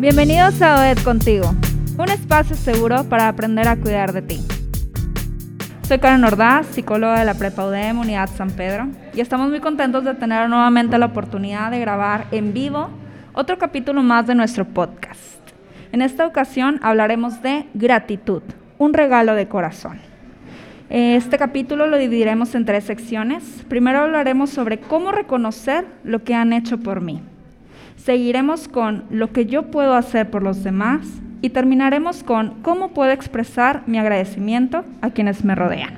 Bienvenidos a OED Contigo, un espacio seguro para aprender a cuidar de ti. Soy Karen Ordaz, psicóloga de la Prepa UDEM Unidad San Pedro, y estamos muy contentos de tener nuevamente la oportunidad de grabar en vivo otro capítulo más de nuestro podcast. En esta ocasión hablaremos de gratitud, un regalo de corazón. Este capítulo lo dividiremos en tres secciones. Primero hablaremos sobre cómo reconocer lo que han hecho por mí. Seguiremos con lo que yo puedo hacer por los demás y terminaremos con cómo puedo expresar mi agradecimiento a quienes me rodean.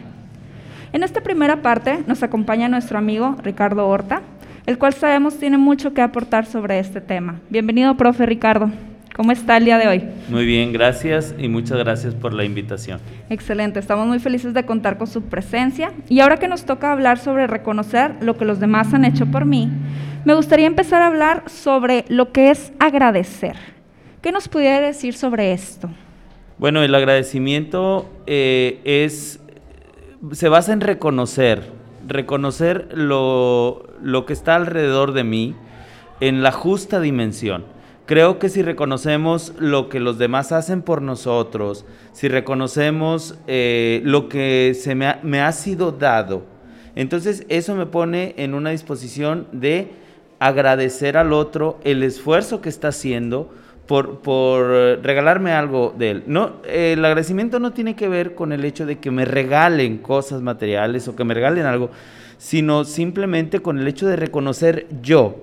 En esta primera parte nos acompaña nuestro amigo Ricardo Horta, el cual sabemos tiene mucho que aportar sobre este tema. Bienvenido, profe Ricardo. ¿Cómo está el día de hoy? Muy bien, gracias y muchas gracias por la invitación. Excelente, estamos muy felices de contar con su presencia. Y ahora que nos toca hablar sobre reconocer lo que los demás han hecho por mí, me gustaría empezar a hablar sobre lo que es agradecer. ¿Qué nos pudiera decir sobre esto? Bueno, el agradecimiento eh, es, se basa en reconocer, reconocer lo, lo que está alrededor de mí en la justa dimensión. Creo que si reconocemos lo que los demás hacen por nosotros, si reconocemos eh, lo que se me ha, sido dado, entonces eso me pone en una disposición de agradecer al otro el esfuerzo que está haciendo por, por regalarme algo de él. No, el agradecimiento no tiene que ver con el hecho de que me regalen cosas materiales o que me regalen algo, sino simplemente con el hecho de reconocer yo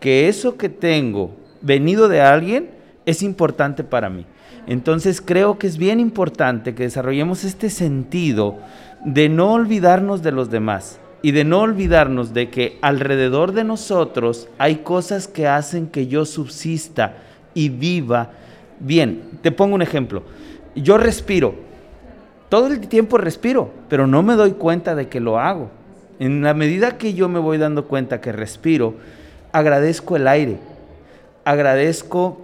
que eso que tengo venido de alguien es importante para mí. Entonces creo que es bien importante que desarrollemos este sentido de no olvidarnos de los demás y de no olvidarnos de que alrededor de nosotros hay cosas que hacen que yo subsista y viva bien. Te pongo un ejemplo. Yo respiro. Todo el tiempo respiro, pero no me doy cuenta de que lo hago. En la medida que yo me voy dando cuenta que respiro, agradezco el aire, agradezco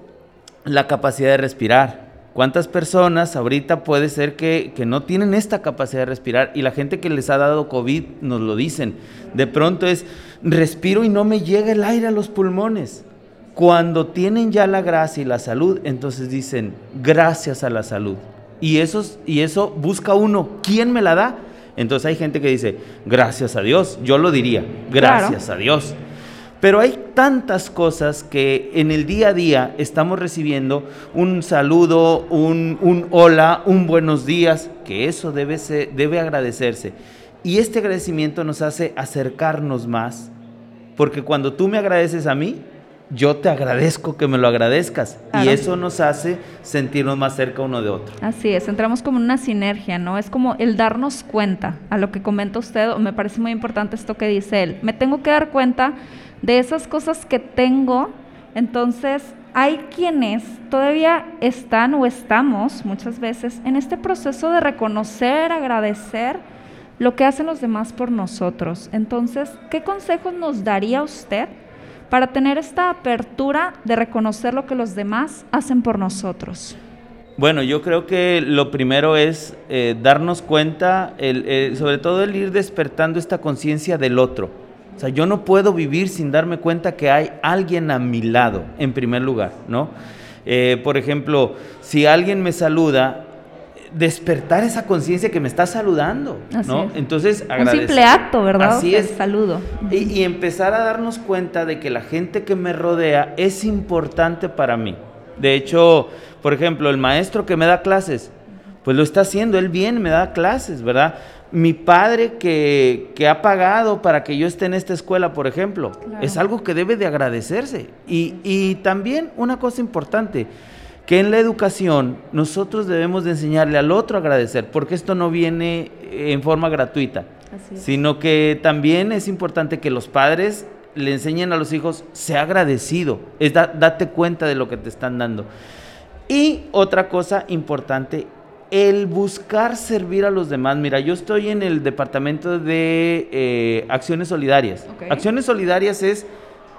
la capacidad de respirar. ¿Cuántas personas ahorita puede ser que, no tienen esta capacidad de respirar? Y la gente que les ha dado COVID nos lo dicen. De pronto es, respiro y no me llega el aire a los pulmones. Cuando tienen ya la gracia y la salud, entonces dicen, gracias a la salud. Y, y eso busca uno, ¿quién me la da? Entonces hay gente que dice, gracias a Dios, yo lo diría, gracias a Dios. Pero hay tantas cosas que en el día a día estamos recibiendo un saludo, un, hola, un buenos días, que eso debe, debe agradecerse. Y este agradecimiento nos hace acercarnos más, porque cuando tú me agradeces a mí, yo te agradezco que me lo agradezcas y eso nos hace sentirnos más cerca uno de otro. Así es, entramos como en una sinergia, ¿no? Es como el darnos cuenta a lo que comenta usted, me parece muy importante esto que dice él. Me tengo que dar cuenta de esas cosas que tengo, entonces hay quienes todavía están o estamos muchas veces en este proceso de reconocer, agradecer lo que hacen los demás por nosotros. Entonces, ¿qué consejos nos daría usted para tener esta apertura de reconocer lo que los demás hacen por nosotros? Bueno, yo creo que lo primero es eh, darnos cuenta, eh, sobre todo el ir despertando esta conciencia del otro o sea, yo no puedo vivir sin darme cuenta que hay alguien a mi lado, en primer lugar, ¿no? Eh, por ejemplo, si alguien me saluda, despertar esa conciencia que me está saludando, ¿no? Entonces, agradecer. Un simple acto, ¿verdad? Así es. saludo. Y, y, empezar a darnos cuenta de que la gente que me rodea es importante para mí. De hecho, por ejemplo, el maestro que me da clases, pues lo está haciendo, él viene, me da clases, ¿verdad? Mi padre que, ha pagado para que yo esté en esta escuela, por ejemplo, es algo que debe de agradecerse. Y, y, también una cosa importante, que en la educación nosotros debemos de enseñarle al otro a agradecer, porque esto no viene en forma gratuita, sino que también es importante que los padres le enseñen a los hijos, sea agradecido, es date cuenta de lo que te están dando. Y otra cosa importante el buscar servir a los demás. Mira, yo estoy en el departamento de eh, acciones solidarias. Acciones solidarias es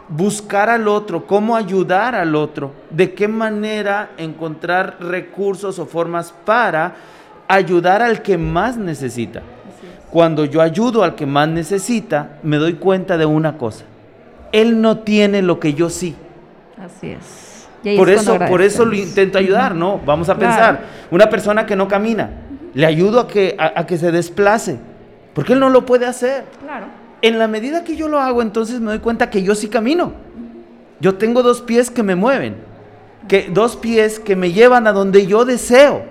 buscar al otro, cómo ayudar al otro, de qué manera encontrar recursos o formas para ayudar al que más necesita. Cuando yo ayudo al que más necesita, me doy cuenta de una cosa. Él no tiene lo que yo sí. Así es. Por eso, por eso lo intento ayudar, ¿no? Vamos a pensar, una persona que no camina, le ayudo a que, a, que se desplace, porque él no lo puede hacer. Claro. En la medida que yo lo hago, entonces me doy cuenta que yo sí camino. Yo tengo dos pies que me mueven, que, dos pies que me llevan a donde yo deseo.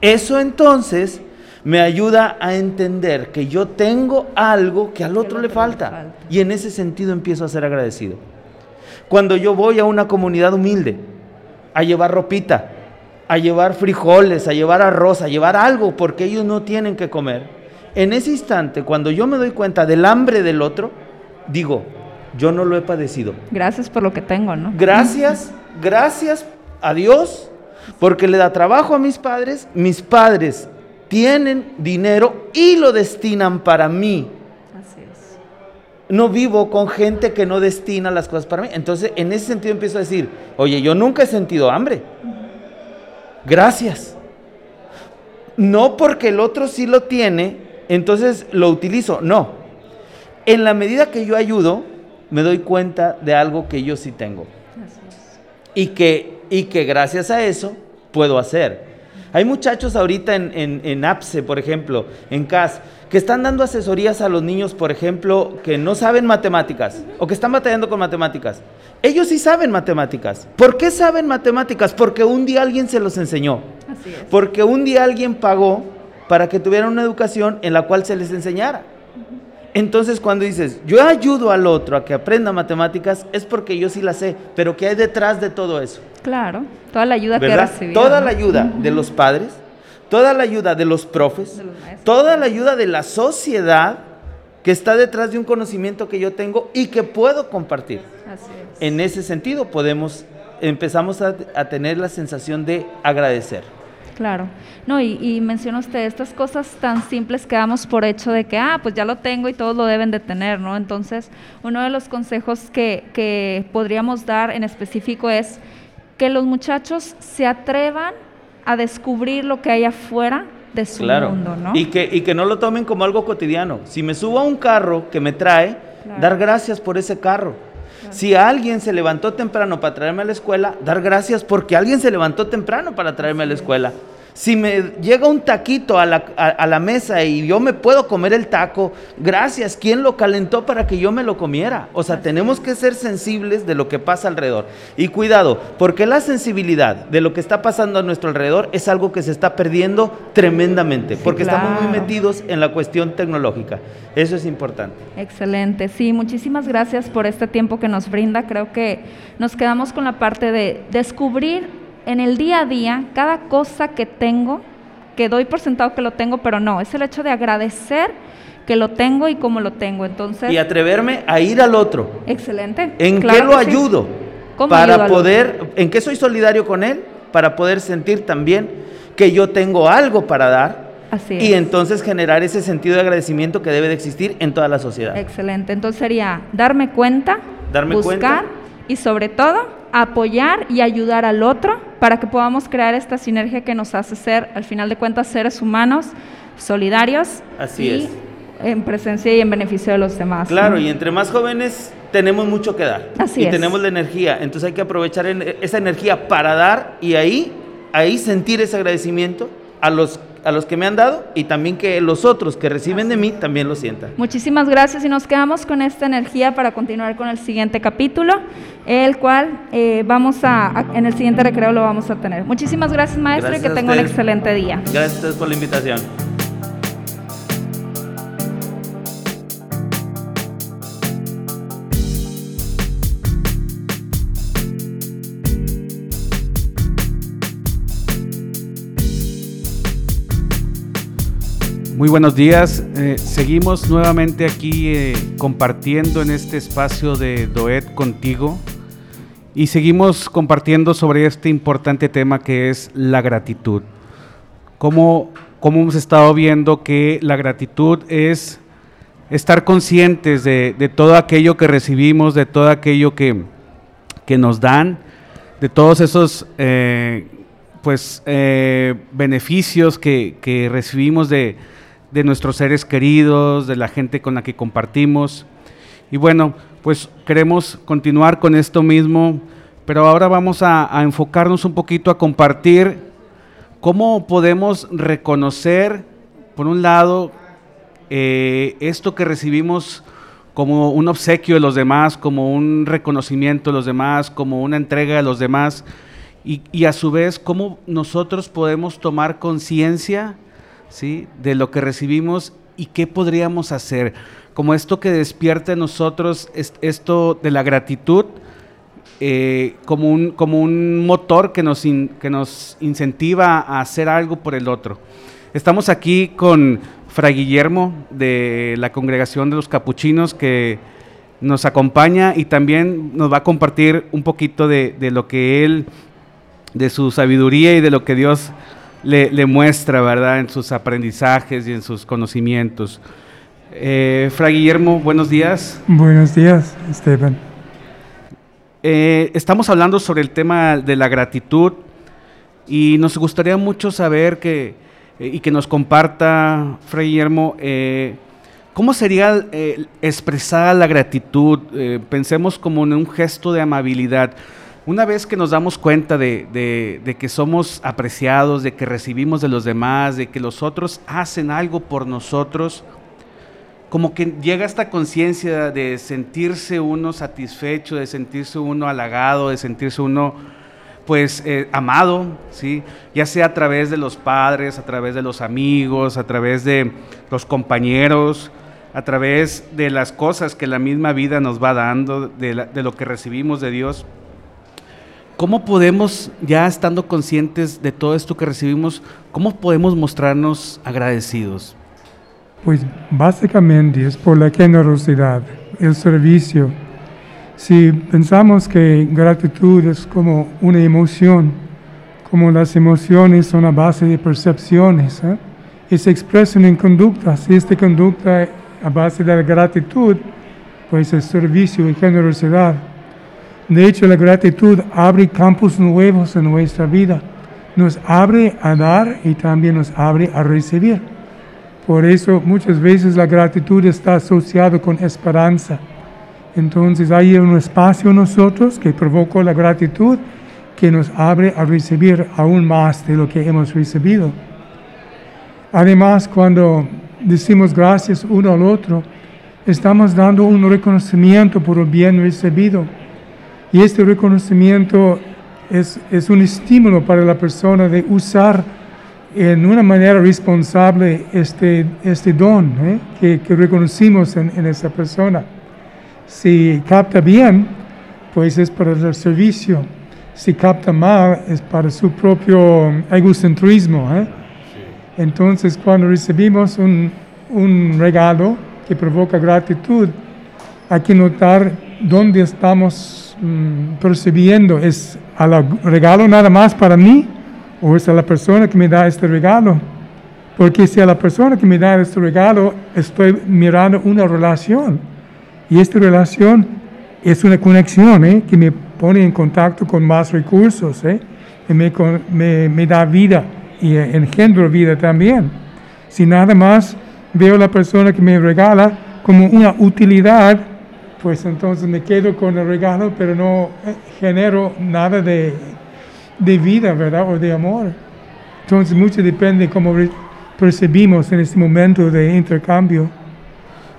Eso entonces me ayuda a entender que yo tengo algo que al otro, le, falta. Y en ese sentido empiezo a ser agradecido. Cuando yo voy a una comunidad humilde, a llevar ropita, a llevar frijoles, a llevar arroz, a llevar algo, porque ellos no tienen que comer, en ese instante, cuando yo me doy cuenta del hambre del otro, digo, yo no lo he padecido. Gracias por lo que tengo, ¿no? Gracias, gracias a Dios, porque le da trabajo a mis padres, mis padres tienen dinero y lo destinan para mí. No vivo con gente que no destina las cosas para mí. Entonces, en ese sentido empiezo a decir, oye, yo nunca he sentido hambre. Gracias. No porque el otro sí lo tiene, entonces lo utilizo. No. En la medida que yo ayudo, me doy cuenta de algo que yo sí tengo. Y que, y que gracias a eso puedo hacer. Hay muchachos ahorita en, APSE, por ejemplo, en CAS, que están dando asesorías a los niños, por ejemplo, que no saben matemáticas o que están batallando con matemáticas. Ellos sí saben matemáticas. ¿Por qué saben matemáticas? Porque un día alguien se los enseñó. Así es. Porque un día alguien pagó para que tuvieran una educación en la cual se les enseñara. Entonces cuando dices, yo ayudo al otro a que aprenda matemáticas, es porque yo sí la sé, pero ¿qué hay detrás de todo eso? Claro, toda la ayuda que. Toda la ayuda de los padres, toda la ayuda de los profes, toda la ayuda de la sociedad que está detrás de un conocimiento que yo tengo y que puedo compartir. Así es. En ese sentido podemos, empezamos a, a tener la sensación de agradecer. Claro. No, y, y, menciona usted estas cosas tan simples que damos por hecho de que, ah, pues ya lo tengo y todos lo deben de tener, ¿no? Entonces, uno de los consejos que, que podríamos dar en específico es que los muchachos se atrevan a descubrir lo que hay afuera de su mundo, ¿no? Y que, y que no lo tomen como algo cotidiano. Si me subo a un carro que me trae, dar gracias por ese carro. Si alguien se levantó temprano para traerme a la escuela, dar gracias porque alguien se levantó temprano para traerme a la escuela. Si me llega un taquito a la, mesa y yo me puedo comer el taco, gracias, ¿quién lo calentó para que yo me lo comiera? O sea, tenemos que ser sensibles de lo que pasa alrededor. Y cuidado, porque la sensibilidad de lo que está pasando a nuestro alrededor es algo que se está perdiendo tremendamente, porque estamos muy metidos en la cuestión tecnológica. Eso es importante. Excelente, sí, muchísimas gracias por este tiempo que nos brinda. Creo que nos quedamos con la parte de descubrir en el día a día, cada cosa que tengo, que doy por sentado que lo tengo, pero no, es el hecho de agradecer que lo tengo y cómo lo tengo. Entonces, y atreverme a ir al otro. Excelente. ¿En qué lo ayudo? para poder, ¿en qué soy solidario con él? Para poder sentir también que yo tengo algo para dar. Así y entonces generar ese sentido de agradecimiento que debe de existir en toda la sociedad. Excelente. Entonces sería darme cuenta, darme buscar y sobre todo apoyar y ayudar al otro para que podamos crear esta sinergia que nos hace ser, al final de cuentas, seres humanos solidarios. Así y En presencia y en beneficio de los demás. Claro, y entre más jóvenes tenemos mucho que dar. Así y tenemos la energía, entonces hay que aprovechar esa energía para dar y ahí, ahí sentir ese agradecimiento a los a los que me han dado y también que los otros que reciben de mí también lo sientan. Muchísimas gracias y nos quedamos con esta energía para continuar con el siguiente capítulo, el cual eh, vamos a, en el siguiente recreo lo vamos a tener. Muchísimas gracias maestro y que tenga un excelente día. Gracias por la invitación. Muy buenos días. Eh, seguimos nuevamente aquí eh, compartiendo en este espacio de Doet contigo y seguimos compartiendo sobre este importante tema que es la gratitud. Como, como hemos estado viendo que la gratitud es estar conscientes de, todo aquello que recibimos, de todo aquello que, que nos dan, de todos esos eh, pues, beneficios que, que recibimos de, de nuestros seres queridos, de la gente con la que compartimos. Y bueno, pues queremos continuar con esto mismo, pero ahora vamos a, enfocarnos un poquito a compartir cómo podemos reconocer, por un lado, eh, esto que recibimos como un obsequio de los demás, como un reconocimiento de los demás, como una entrega de los demás, y, a su vez cómo nosotros podemos tomar conciencia de lo que recibimos y qué podríamos hacer. Como esto que despierta en nosotros, esto de la gratitud, eh, como, un, como un motor que nos, que nos incentiva a hacer algo por el otro. Estamos aquí con Fray Guillermo de la Congregación de los Capuchinos que nos acompaña y también nos va a compartir un poquito de, lo que él, de su sabiduría y de lo que Dios le, muestra, ¿verdad? En sus aprendizajes y en sus conocimientos. Eh, Fray Guillermo, buenos días. Buenos días, Esteban. Eh, estamos hablando sobre el tema de la gratitud y nos gustaría mucho saber que eh, y que nos comparta, Fray Guillermo, eh, ¿cómo sería expresar la gratitud? pensemos como en un gesto de amabilidad. Una vez que nos damos cuenta de, que somos apreciados, de que recibimos de los demás, de que los otros hacen algo por nosotros, como que llega esta conciencia de sentirse uno satisfecho, de sentirse uno halagado, de sentirse uno pues eh, amado, ¿sí? ya sea a través de los padres, a través de los amigos, a través de los compañeros, a través de las cosas que la misma vida nos va dando, de, lo que recibimos de Dios. ¿Cómo podemos, ya estando conscientes de todo esto que recibimos, cómo podemos mostrarnos agradecidos? Pues básicamente es por la generosidad, el servicio, si pensamos que gratitud es como una emoción, como las emociones son a base de percepciones, ¿eh? y se expresan en conductas, y esta conducta a base de la gratitud, pues es servicio y generosidad. De hecho, la gratitud abre campos nuevos en nuestra vida. Nos abre a dar y también nos abre a recibir. Por eso muchas veces la gratitud está asociada con esperanza entonces hay un espacio en nosotros que provoca la gratitud que nos abre a recibir aún más de lo que hemos recibido. Además, cuando decimos gracias uno al otro, estamos dando un reconocimiento por el bien recibido. Y este reconocimiento es, es un estímulo para la persona de usar en una manera responsable este, este don ¿eh? que, que, reconocimos en, en esa persona. Si capta bien, pues es para el servicio. Si capta mal, es para su propio egocentrismo. ¿eh? Entonces, cuando recibimos un, un regalo que provoca gratitud, hay que notar dónde estamos mm, percibiendo. ¿Es al regalo nada más para mí o es a la persona que me da este regalo? Porque si a la persona que me da este regalo estoy mirando una relación, y esta relación es una conexión ¿eh? que me pone en contacto con más recursos, ¿eh? y me, me, da vida y engendro vida también. Si nada más veo a la persona que me regala como una utilidad, pues entonces me quedo con el regalo, pero no eh, genero nada de, de vida, ¿verdad? O de amor. Entonces mucho depende de cómo percibimos en este momento de intercambio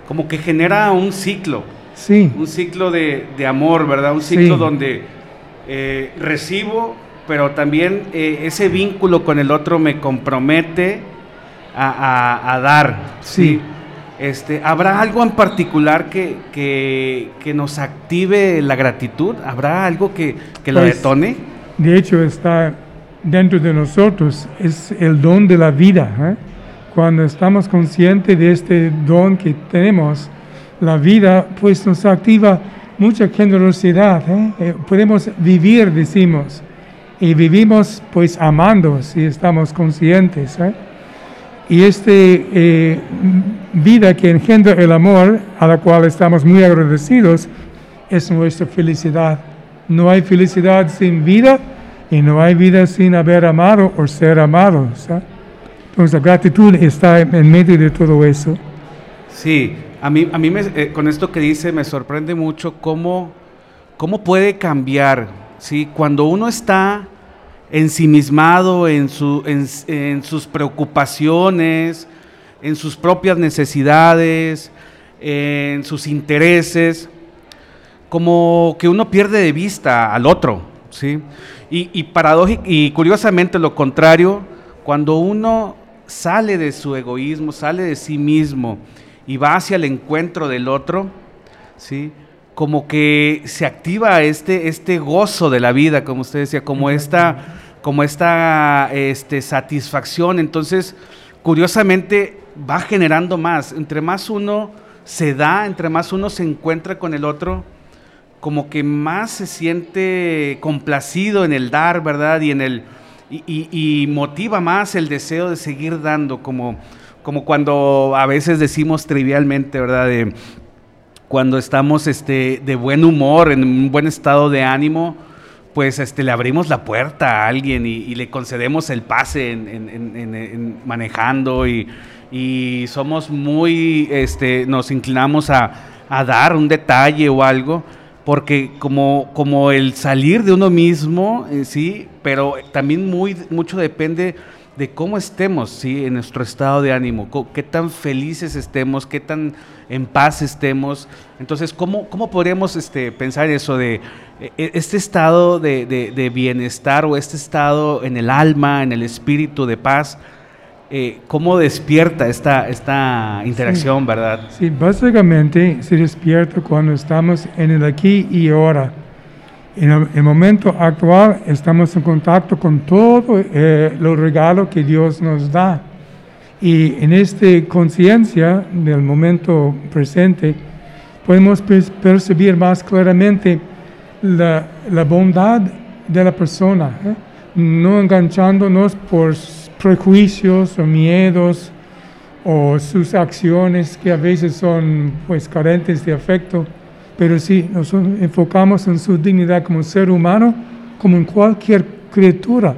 como que genera un ciclo. Sí. Un ciclo de, amor, ¿verdad? Un ciclo donde eh, recibo, pero también eh, ese vínculo con el otro me compromete a, dar. Sí. Este, ¿Habrá algo en particular que, que, nos active la gratitud? ¿Habrá algo que, que lo pues, detone? De hecho, está dentro de nosotros, es el don de la vida. ¿eh? Cuando estamos conscientes de este don que tenemos, la vida pues nos activa mucha generosidad. ¿eh? Eh, podemos vivir, decimos, y vivimos pues amando si estamos conscientes. ¿eh? Y esta vida que engendra el amor, a la cual estamos muy agradecidos, es nuestra felicidad. No hay felicidad sin vida y no hay vida sin haber amado o ser amados. Entonces la gratitud está en medio de todo eso. Sí, a mí, a mí me, eh, con esto que dice me sorprende mucho cómo, cómo puede cambiar ¿sí? Cuando uno está ensimismado en, su, en, sus preocupaciones, en sus propias necesidades, en sus intereses, como que uno pierde de vista al otro, ¿sí? Y, y, y curiosamente lo contrario, cuando uno sale de su egoísmo, sale de sí mismo y va hacia el encuentro del otro, ¿sí? como que se activa este, este gozo de la vida, como usted decía, como esta, como esta este, satisfacción. Entonces, curiosamente, va generando más. Entre más uno se da, entre más uno se encuentra con el otro, como que más se siente complacido en el dar, ¿verdad? Y en el y, motiva más el deseo de seguir dando, como, como cuando a veces decimos trivialmente, ¿verdad? De, cuando estamos este, de buen humor, en un buen estado de ánimo, pues este, le abrimos la puerta a alguien y, le concedemos el pase en, manejando y, somos muy, este, nos inclinamos a, dar un detalle o algo, porque como, como el salir de uno mismo, eh, sí, pero también muy, mucho depende de cómo estemos, ¿sí? En nuestro estado de ánimo, qué tan felices estemos, qué tan en paz estemos. Entonces, ¿cómo, cómo podríamos este, pensar eso de e, e, este estado de, bienestar o este estado en el alma, en el espíritu de paz? Eh, ¿Cómo despierta esta, esta interacción, verdad? Sí, básicamente se despierta cuando estamos en el aquí y ahora en el, momento actual estamos en contacto con todo eh, los regalos que Dios nos da. Y en esta conciencia del momento presente, podemos percibir más claramente la, la bondad de la persona, ¿eh? no enganchándonos por prejuicios o miedos o sus acciones que a veces son pues carentes de afecto pero si nos enfocamos en su dignidad como ser humano, como en cualquier criatura,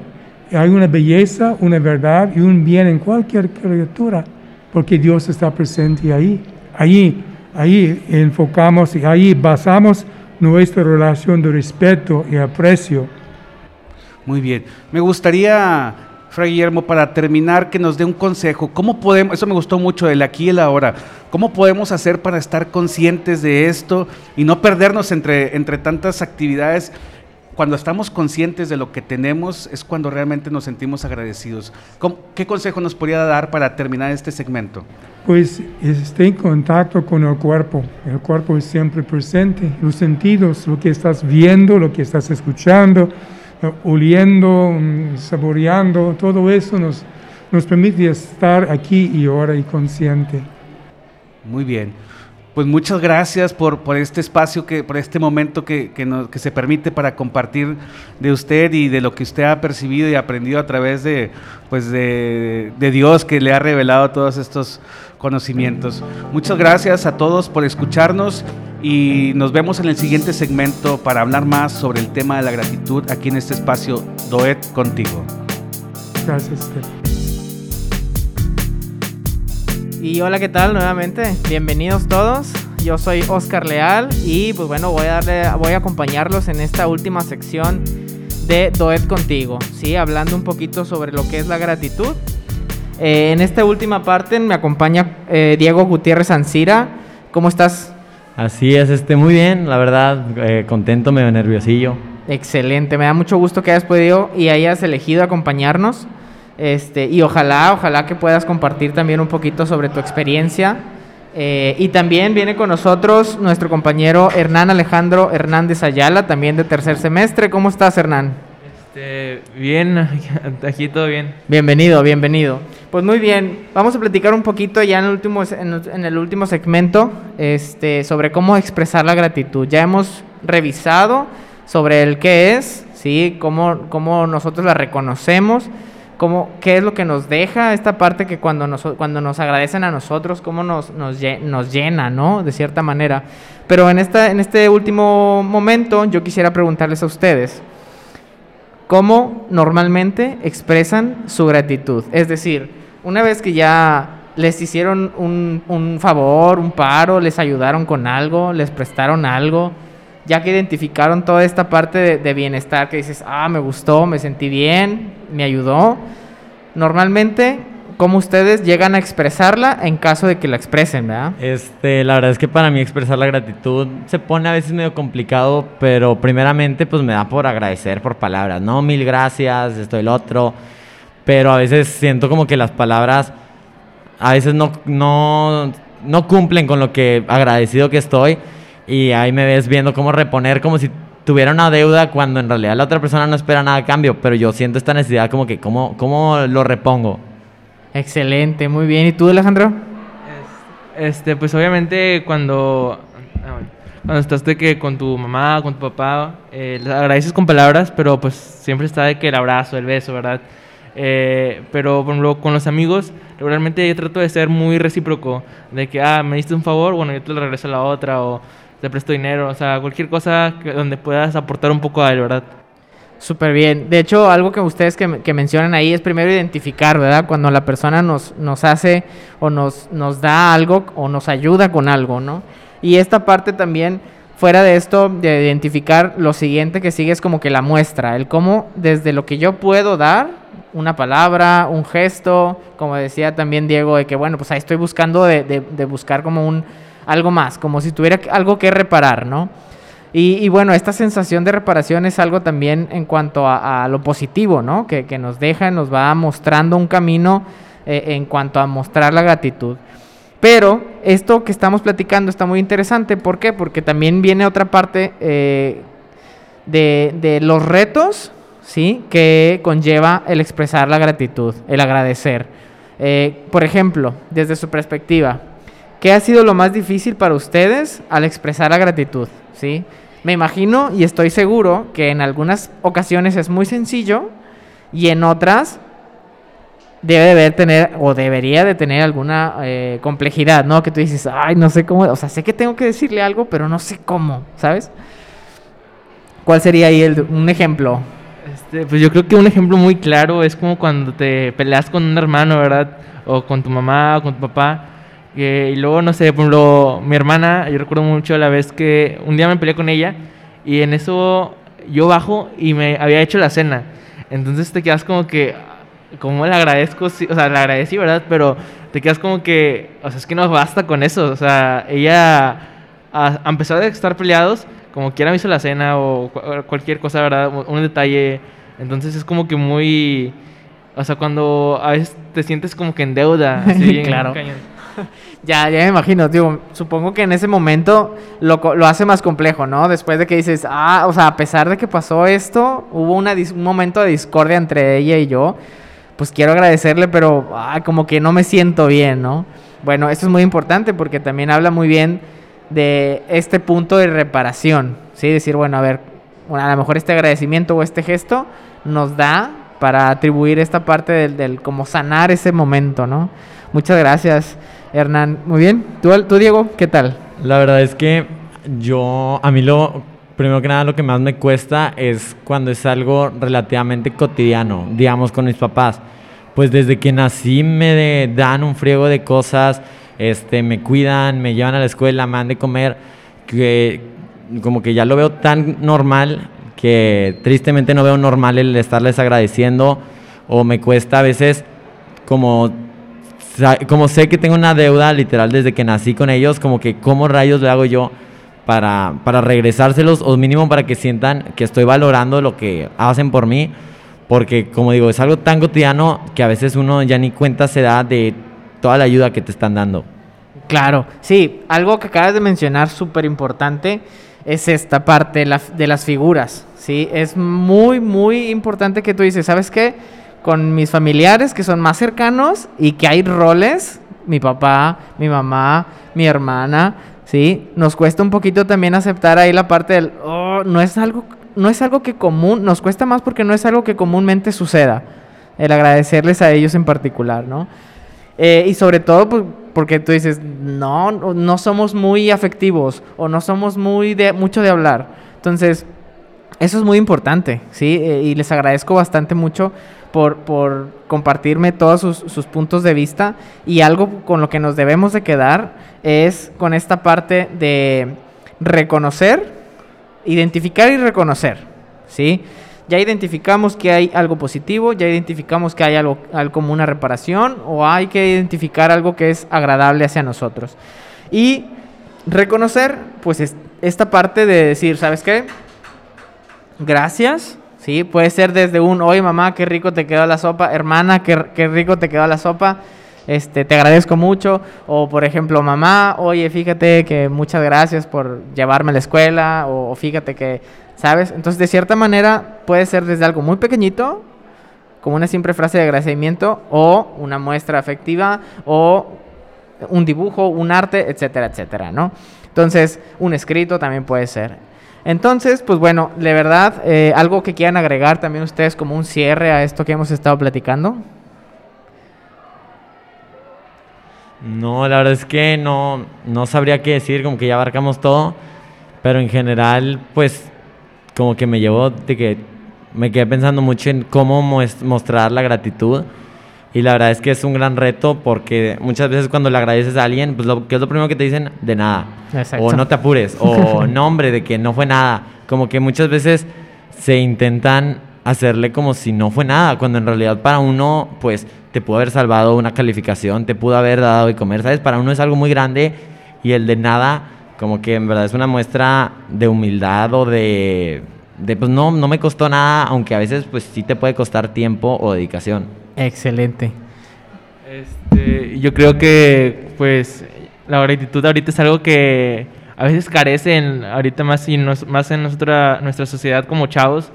hay una belleza, una verdad y un bien en cualquier criatura, porque Dios está presente ahí. Ahí, ahí enfocamos y ahí basamos nuestra relación de respeto y aprecio. Muy bien. Me gustaría Fray Guillermo, para terminar, que nos dé un consejo. ¿Cómo podemos, eso me gustó mucho, el aquí y el ahora, cómo podemos hacer para estar conscientes de esto y no perdernos entre, entre tantas actividades? Cuando estamos conscientes de lo que tenemos es cuando realmente nos sentimos agradecidos. ¿Qué consejo nos podría dar para terminar este segmento? Pues esté en contacto con el cuerpo. El cuerpo es siempre presente. Los sentidos, lo que estás viendo, lo que estás escuchando, oliendo, saboreando, todo eso nos, nos permite estar aquí y ahora y consciente. Muy bien. Pues muchas gracias por, por este espacio, que, por este momento que, que, se permite para compartir de usted y de lo que usted ha percibido y aprendido a través de, pues de, de Dios que le ha revelado todos estos conocimientos. Muchas gracias a todos por escucharnos y nos vemos en el siguiente segmento para hablar más sobre el tema de la gratitud aquí en este espacio Doet contigo. Gracias. Y hola, ¿qué tal? Nuevamente, bienvenidos todos. Yo soy Oscar Leal y pues bueno, voy a darle voy a acompañarlos en esta última sección de Doet contigo, sí, hablando un poquito sobre lo que es la gratitud. Eh, en esta última parte me acompaña eh, Diego Gutiérrez Ancira. ¿Cómo estás? Así es, este, muy bien, la verdad, eh, contento, medio nerviosillo. Excelente, me da mucho gusto que hayas podido y hayas elegido acompañarnos. Este, y ojalá, ojalá que puedas compartir también un poquito sobre tu experiencia. Eh, y también viene con nosotros nuestro compañero Hernán Alejandro Hernández Ayala, también de tercer semestre. ¿Cómo estás, Hernán? Este, bien, aquí todo bien. Bienvenido, bienvenido. Pues muy bien, vamos a platicar un poquito ya en el último, en el último segmento este, sobre cómo expresar la gratitud. Ya hemos revisado sobre el qué es, ¿sí? cómo, cómo nosotros la reconocemos, cómo, qué es lo que nos deja esta parte que cuando nos, cuando nos agradecen a nosotros, cómo nos, nos, nos llena, ¿no? De cierta manera. Pero en, esta, en este último momento yo quisiera preguntarles a ustedes, ¿cómo normalmente expresan su gratitud? Es decir, una vez que ya les hicieron un, favor, un paro, les ayudaron con algo, les prestaron algo, ya que identificaron toda esta parte de, de bienestar, que dices, ah, me gustó, me sentí bien, me ayudó, normalmente, ¿cómo ustedes llegan a expresarla en caso de que la expresen, verdad? Este, la verdad es que para mí expresar la gratitud se pone a veces medio complicado, pero primeramente pues me da por agradecer por palabras, ¿no? Mil gracias, esto y lo otro, pero a veces siento como que las palabras a veces no, no, no cumplen con lo que agradecido que estoy y ahí me ves viendo cómo reponer como si tuviera una deuda cuando en realidad la otra persona no espera nada cambio, pero yo siento esta necesidad como que cómo, cómo lo repongo. Excelente, muy bien. ¿Y tú, Alejandro? Este, pues obviamente cuando, ah, cuando estás de que con tu mamá, con tu papá, eh, les agradeces con palabras, pero pues siempre está de que el abrazo, el beso, ¿verdad? Eh, pero con los amigos, regularmente yo trato de ser muy recíproco, de que, ah, me diste un favor, bueno, yo te lo regreso a la otra, o te presto dinero, o sea, cualquier cosa que- donde puedas aportar un poco a él, ¿verdad? Súper bien. De hecho, algo que ustedes que, mencionan ahí es primero identificar, ¿verdad? Cuando la persona nos, nos hace o nos, nos da algo o nos ayuda con algo, ¿no? Y esta parte también, fuera de esto, de identificar, lo siguiente que sigue es como que la muestra, el cómo desde lo que yo puedo dar, una palabra, un gesto, como decía también Diego, de que bueno, pues ahí estoy buscando de, de- de buscar como un algo más, como si tuviera algo que reparar, ¿no? Y, bueno, esta sensación de reparación es algo también en cuanto a, lo positivo, ¿no? Que, nos deja, nos va mostrando un camino eh, en cuanto a mostrar la gratitud. Pero esto que estamos platicando está muy interesante. ¿Por qué? Porque también viene otra parte eh, de, de los retos, ¿sí? Que conlleva el expresar la gratitud, el agradecer. Eh, por ejemplo, desde su perspectiva, ¿qué ha sido lo más difícil para ustedes al expresar la gratitud? ¿Sí? Me imagino y estoy seguro que en algunas ocasiones es muy sencillo y en otras debe de tener o debería de tener alguna eh, complejidad, ¿no? Que tú dices, ay, no sé cómo, o sea, sé que tengo que decirle algo, pero no sé cómo, ¿sabes? ¿Cuál sería ahí el, un ejemplo? Este, pues yo creo que un ejemplo muy claro es como cuando te peleas con un hermano, ¿verdad? O con tu mamá o con tu papá. Que- y luego, no sé, por ejemplo, mi hermana, yo recuerdo mucho la vez que un día me peleé con ella y en eso yo bajo y me había hecho la cena. Entonces te quedas como que, ¿cómo le agradezco? Sí, o sea, le agradecí, ¿verdad? Pero te quedas como que, o sea, es que no basta con eso. O sea, ella, a, pesar de estar peleados, como quiera me hizo la cena o cu- o cualquier cosa, ¿verdad? Un detalle. Entonces es como que muy... O sea, cuando a veces te sientes como que en deuda. así Claro. cañón. Ya, ya me imagino, digo, supongo que en ese momento lo, lo hace más complejo, ¿no? Después de que dices, ah, o sea, a pesar de que pasó esto, hubo un momento de discordia entre ella y yo, pues quiero agradecerle, pero ah, como que no me siento bien, ¿no? Bueno, esto es muy importante porque también habla muy bien de este punto de reparación, ¿sí? Decir, bueno, a ver, a lo mejor este agradecimiento o este gesto nos da para atribuir esta parte del, del como sanar ese momento, ¿no? Muchas gracias, Hernán. Muy bien. ¿Tú, tú, Diego, qué tal? La verdad es que yo, a mí lo, primero que nada lo que más me cuesta es cuando es algo relativamente cotidiano, digamos con mis papás. Pues desde que nací me dan un friego de cosas, este, me cuidan, me llevan a la escuela, me dan de comer, que como que ya lo veo tan normal que tristemente no veo normal el estarles agradeciendo o me cuesta a veces como como sé que tengo una deuda literal desde que nací con ellos, como que cómo rayos le hago yo para, para regresárselos o mínimo para que sientan que estoy valorando lo que hacen por mí, porque como digo, es algo tan cotidiano que a veces uno ya ni cuenta se da de toda la ayuda que te están dando. Claro, sí, algo que acabas de mencionar súper importante es esta parte de, la- de las figuras, ¿sí? Es muy, muy importante que tú dices, ¿sabes qué? Con mis familiares que son más cercanos y que hay roles, mi papá, mi mamá, mi hermana, ¿sí? Nos cuesta un poquito también aceptar ahí la parte del, oh, no es algo, no es algo que común, nos cuesta más porque no es algo que comúnmente suceda, el agradecerles a ellos en particular, ¿no? Eh, y sobre todo pues, porque tú dices, no, no somos muy afectivos o no somos muy de mucho de hablar. Entonces, eso es muy importante, ¿sí? Eh, y les agradezco bastante mucho por, por compartirme todos sus, sus puntos de vista. Y algo con lo que nos debemos de quedar es con esta parte de reconocer identificar y reconocer, ¿sí? Ya identificamos que hay algo positivo, ya identificamos que hay algo, algo como una reparación o hay que identificar algo que es agradable hacia nosotros. Y reconocer, pues, es- esta parte de decir, ¿sabes qué? Gracias. Sí, puede ser desde un, oye mamá, qué rico te quedó la sopa, hermana, qué, qué rico te quedó la sopa, este, te agradezco mucho. O por ejemplo, mamá, oye, fíjate que muchas gracias por llevarme a la escuela, o, o fíjate que, ¿sabes? Entonces, de cierta manera, puede ser desde algo muy pequeñito, como una simple frase de agradecimiento, o una muestra afectiva, o un dibujo, un arte, etcétera, etcétera, ¿no? Entonces, un escrito también puede ser. Entonces, pues bueno, de verdad, eh, algo que quieran agregar también ustedes como un cierre a esto que hemos estado platicando. No, la verdad es que no, no sabría qué decir, como que ya abarcamos todo, pero en general, pues, como que me llevó de que me quedé pensando mucho en cómo mostrar la gratitud y la verdad es que es un gran reto porque muchas veces cuando le agradeces a alguien, pues lo que es lo primero que te dicen, de nada, Exacto. o no te apures, o no hombre, de que no fue nada, como que muchas veces se intentan hacerle como si no fue nada, cuando en realidad para uno, pues, te pudo haber salvado una calificación, te pudo haber dado de comer, ¿sabes? Para uno es algo muy grande y el de nada, como que en verdad es una muestra de humildad o de, de pues no, no me costó nada, aunque a veces pues sí te puede costar tiempo o dedicación. Excelente. Este, yo creo que, pues, la gratitud ahorita es algo que a veces carece en, ahorita más, y nos- más en nuestra, nuestra sociedad como chavos,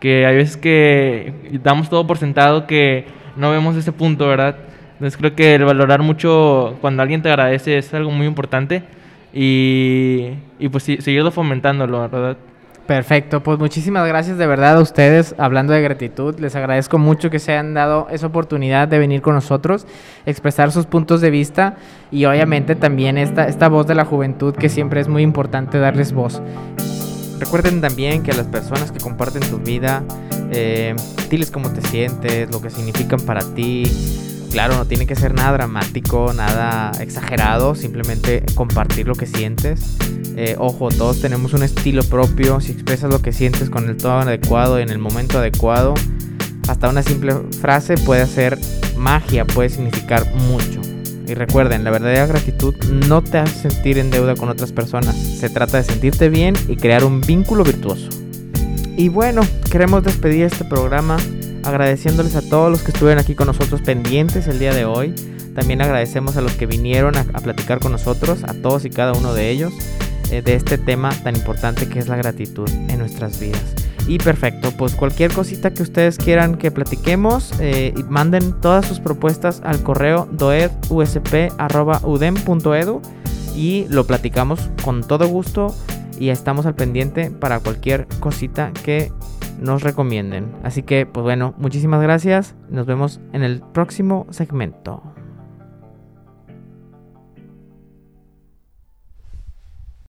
que hay veces que damos todo por sentado que no vemos ese punto, ¿verdad? Entonces creo que el valorar mucho cuando alguien te agradece es algo muy importante y, y pues sí, seguirlo fomentándolo, ¿verdad? Perfecto, pues muchísimas gracias de verdad a ustedes hablando de gratitud. Les agradezco mucho que se hayan dado esa oportunidad de venir con nosotros, expresar sus puntos de vista y obviamente también esta, esta voz de la juventud que siempre es muy importante darles voz. Recuerden también que a las personas que comparten tu vida, eh, diles cómo te sientes, lo que significan para ti. Claro, no tiene que ser nada dramático, nada exagerado, simplemente compartir lo que sientes. Eh, ojo, todos tenemos un estilo propio, si expresas lo que sientes con el tono adecuado y en el momento adecuado, hasta una simple frase puede hacer magia, puede significar mucho. Y recuerden, la verdadera gratitud no te hace sentir en deuda con otras personas. Se trata de sentirte bien y crear un vínculo virtuoso. Y bueno, queremos despedir este programa agradeciéndoles a todos los que estuvieron aquí con nosotros pendientes el día de hoy. También agradecemos a los que vinieron a, platicar con nosotros, a todos y cada uno de ellos, eh, de este tema tan importante que es la gratitud en nuestras vidas. Y perfecto, pues cualquier cosita que ustedes quieran que platiquemos, eh, manden todas sus propuestas al correo doedusp.udem.edu y lo platicamos con todo gusto y estamos al pendiente para cualquier cosita que nos recomienden. Así que, pues bueno, muchísimas gracias. Nos vemos en el próximo segmento.